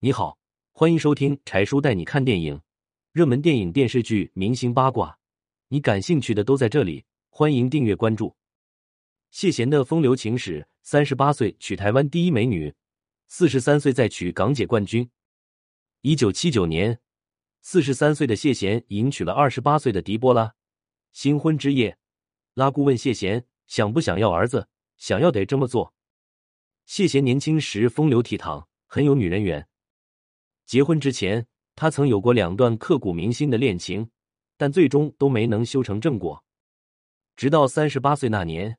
你好，欢迎收听柴叔带你看电影，热门电影、电视剧、明星八卦，你感兴趣的都在这里。欢迎订阅关注。谢贤的风流情史：三十八岁娶台湾第一美女，四十三岁再娶港姐冠军。一九七九年，四十三岁的谢贤迎娶了二十八岁的狄波拉。新婚之夜，拉姑问谢贤想不想要儿子，想要得这么做。谢贤年轻时风流倜傥，很有女人缘。结婚之前，他曾有过两段刻骨铭心的恋情，但最终都没能修成正果。直到三十八岁那年，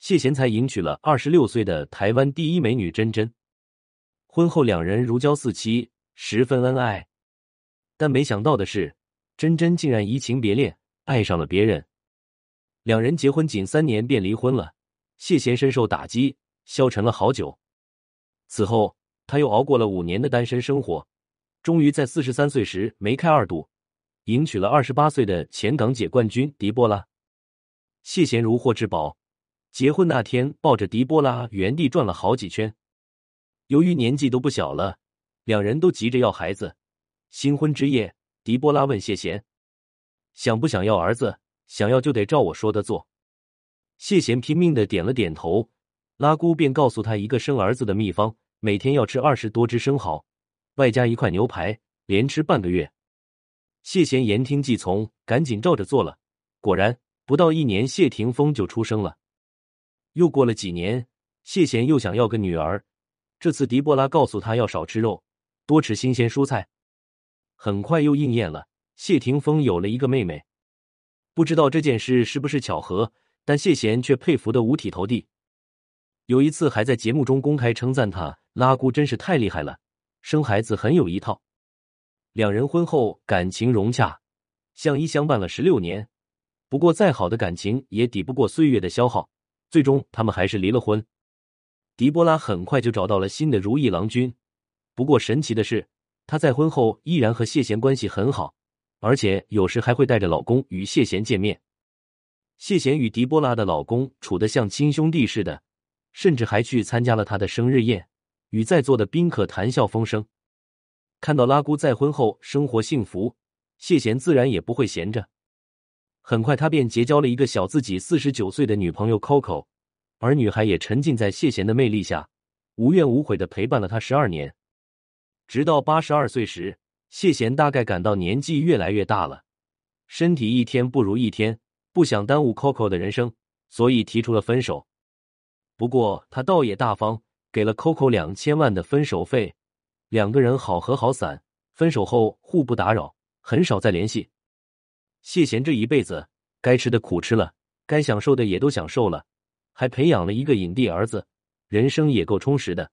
谢贤才迎娶了二十六岁的台湾第一美女珍珍。婚后两人如胶似漆，十分恩爱。但没想到的是，珍珍竟然移情别恋，爱上了别人。两人结婚仅三年便离婚了，谢贤深受打击，消沉了好久。此后，他又熬过了五年的单身生活。终于在四十三岁时梅开二度，迎娶了二十八岁的前港姐冠军狄波拉。谢贤如获至宝，结婚那天抱着狄波拉原地转了好几圈。由于年纪都不小了，两人都急着要孩子。新婚之夜，狄波拉问谢贤：“想不想要儿子？想要就得照我说的做。”谢贤拼命的点了点头。拉姑便告诉他一个生儿子的秘方：每天要吃二十多只生蚝。外加一块牛排，连吃半个月。谢贤言听计从，赶紧照着做了。果然，不到一年，谢霆锋就出生了。又过了几年，谢贤又想要个女儿。这次狄波拉告诉他要少吃肉，多吃新鲜蔬菜。很快又应验了，谢霆锋有了一个妹妹。不知道这件事是不是巧合，但谢贤却佩服的五体投地。有一次还在节目中公开称赞他：“拉姑真是太厉害了。”生孩子很有一套，两人婚后感情融洽，相依相伴了十六年。不过再好的感情也抵不过岁月的消耗，最终他们还是离了婚。狄波拉很快就找到了新的如意郎君，不过神奇的是，她在婚后依然和谢贤关系很好，而且有时还会带着老公与谢贤见面。谢贤与狄波拉的老公处得像亲兄弟似的，甚至还去参加了他的生日宴。与在座的宾客谈笑风生，看到拉姑再婚后生活幸福，谢贤自然也不会闲着。很快，他便结交了一个小自己四十九岁的女朋友 Coco，而女孩也沉浸在谢贤的魅力下，无怨无悔的陪伴了他十二年。直到八十二岁时，谢贤大概感到年纪越来越大了，身体一天不如一天，不想耽误 Coco 的人生，所以提出了分手。不过他倒也大方。给了 Coco 两千万的分手费，两个人好合好散。分手后互不打扰，很少再联系。谢贤这一辈子该吃的苦吃了，该享受的也都享受了，还培养了一个影帝儿子，人生也够充实的。